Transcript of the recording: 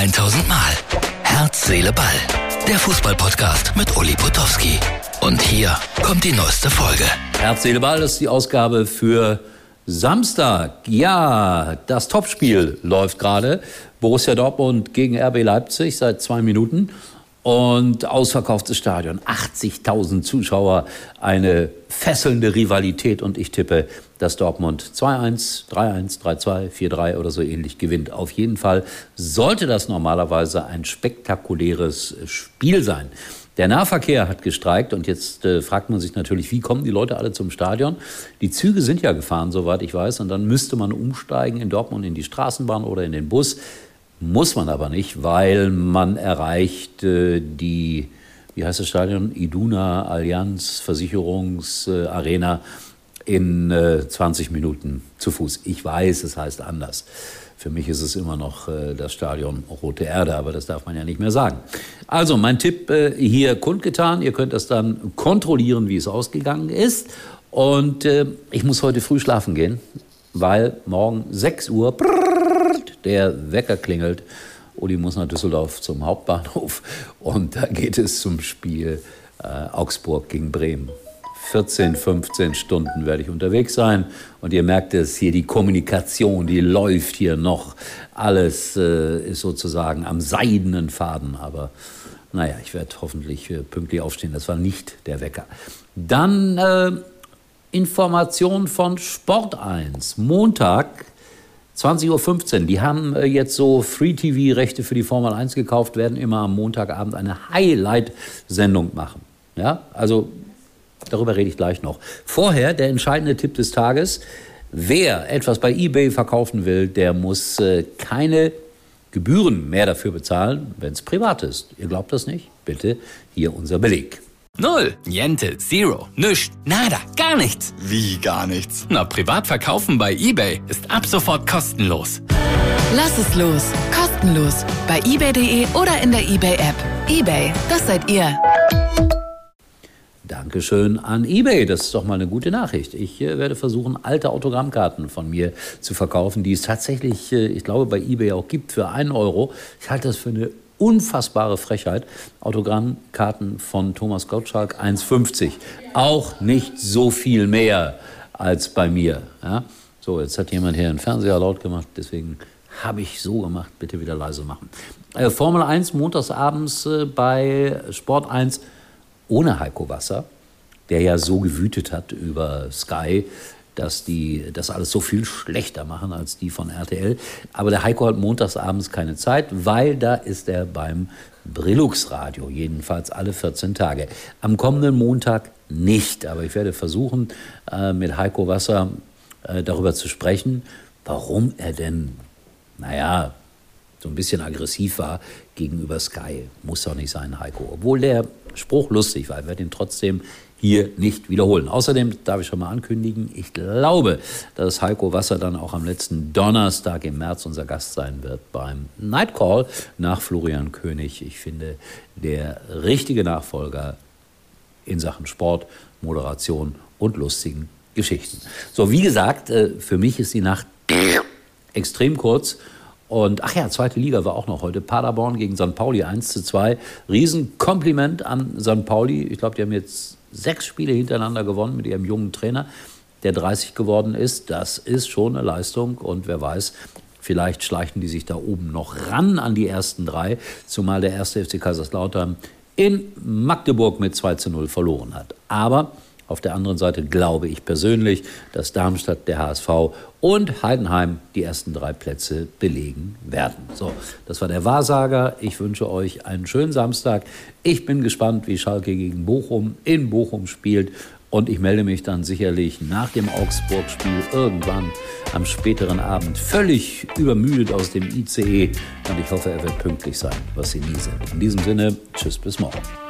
1000 Mal. Herz, Seele, Ball. Der Fußballpodcast mit Uli Potowski. Und hier kommt die neueste Folge. Herz, Seele, Ball ist die Ausgabe für Samstag. Ja, das Topspiel läuft gerade. Borussia Dortmund gegen RB Leipzig seit zwei Minuten und ausverkauftes Stadion, 80.000 Zuschauer, eine fesselnde Rivalität und ich tippe, dass Dortmund 2-1, 3-1, 3-2, 4-3 oder so ähnlich gewinnt. Auf jeden Fall sollte das normalerweise ein spektakuläres Spiel sein. Der Nahverkehr hat gestreikt und jetzt äh, fragt man sich natürlich, wie kommen die Leute alle zum Stadion? Die Züge sind ja gefahren, soweit ich weiß, und dann müsste man umsteigen in Dortmund in die Straßenbahn oder in den Bus. Muss man aber nicht, weil man erreicht äh, die, wie heißt das Stadion? Iduna Allianz Versicherungsarena in äh, 20 Minuten zu Fuß. Ich weiß, es heißt anders. Für mich ist es immer noch äh, das Stadion Rote Erde, aber das darf man ja nicht mehr sagen. Also mein Tipp äh, hier kundgetan. Ihr könnt das dann kontrollieren, wie es ausgegangen ist. Und äh, ich muss heute früh schlafen gehen, weil morgen 6 Uhr der Wecker klingelt. Uli muss nach Düsseldorf zum Hauptbahnhof und da geht es zum Spiel äh, Augsburg gegen Bremen. 14, 15 Stunden werde ich unterwegs sein und ihr merkt es hier, die Kommunikation, die läuft hier noch. Alles äh, ist sozusagen am seidenen Faden, aber naja, ich werde hoffentlich äh, pünktlich aufstehen. Das war nicht der Wecker. Dann äh, Information von Sport 1. Montag 20.15 Uhr. Die haben äh, jetzt so Free-TV-Rechte für die Formel 1 gekauft, werden immer am Montagabend eine Highlight-Sendung machen. Ja, also darüber rede ich gleich noch. Vorher der entscheidende Tipp des Tages. Wer etwas bei eBay verkaufen will, der muss äh, keine Gebühren mehr dafür bezahlen, wenn es privat ist. Ihr glaubt das nicht? Bitte hier unser Beleg. Null, Niente, Zero, Nüscht, Nada, gar nichts. Wie gar nichts? Na, privat verkaufen bei eBay ist ab sofort kostenlos. Lass es los. Kostenlos. Bei eBay.de oder in der eBay-App. eBay, das seid ihr. Dankeschön an eBay. Das ist doch mal eine gute Nachricht. Ich äh, werde versuchen, alte Autogrammkarten von mir zu verkaufen, die es tatsächlich, äh, ich glaube, bei eBay auch gibt für einen Euro. Ich halte das für eine unfassbare Frechheit. Autogrammkarten von Thomas Gottschalk 1,50. Auch nicht so viel mehr als bei mir. Ja? So, jetzt hat jemand hier einen Fernseher laut gemacht, deswegen habe ich so gemacht. Bitte wieder leise machen. Äh, Formel 1 montagsabends äh, bei Sport 1 ohne Heiko Wasser, der ja so gewütet hat über Sky dass die das alles so viel schlechter machen als die von RTL. Aber der Heiko hat montagsabends keine Zeit, weil da ist er beim Brillux Radio, jedenfalls alle 14 Tage. Am kommenden Montag nicht, aber ich werde versuchen, äh, mit Heiko Wasser äh, darüber zu sprechen, warum er denn, naja, so ein bisschen aggressiv war gegenüber Sky. Muss doch nicht sein, Heiko. Obwohl der Spruch lustig war. Ich werde ihn trotzdem hier nicht wiederholen. Außerdem darf ich schon mal ankündigen, ich glaube, dass Heiko Wasser dann auch am letzten Donnerstag im März unser Gast sein wird beim Nightcall nach Florian König. Ich finde, der richtige Nachfolger in Sachen Sport, Moderation und lustigen Geschichten. So, wie gesagt, äh, für mich ist die Nacht extrem kurz. Und ach ja, zweite Liga war auch noch heute. Paderborn gegen St. Pauli 1 zu 2. Riesenkompliment an St. Pauli. Ich glaube, die haben jetzt sechs Spiele hintereinander gewonnen mit ihrem jungen Trainer, der 30 geworden ist. Das ist schon eine Leistung und wer weiß, vielleicht schleichen die sich da oben noch ran an die ersten drei, zumal der erste FC Kaiserslautern in Magdeburg mit 2 zu 0 verloren hat. Aber auf der anderen Seite glaube ich persönlich, dass Darmstadt, der HSV und Heidenheim die ersten drei Plätze belegen werden. So, das war der Wahrsager. Ich wünsche euch einen schönen Samstag. Ich bin gespannt, wie Schalke gegen Bochum in Bochum spielt. Und ich melde mich dann sicherlich nach dem Augsburg-Spiel irgendwann am späteren Abend völlig übermüdet aus dem ICE. Und ich hoffe, er wird pünktlich sein, was Sie nie sind. In diesem Sinne, tschüss bis morgen.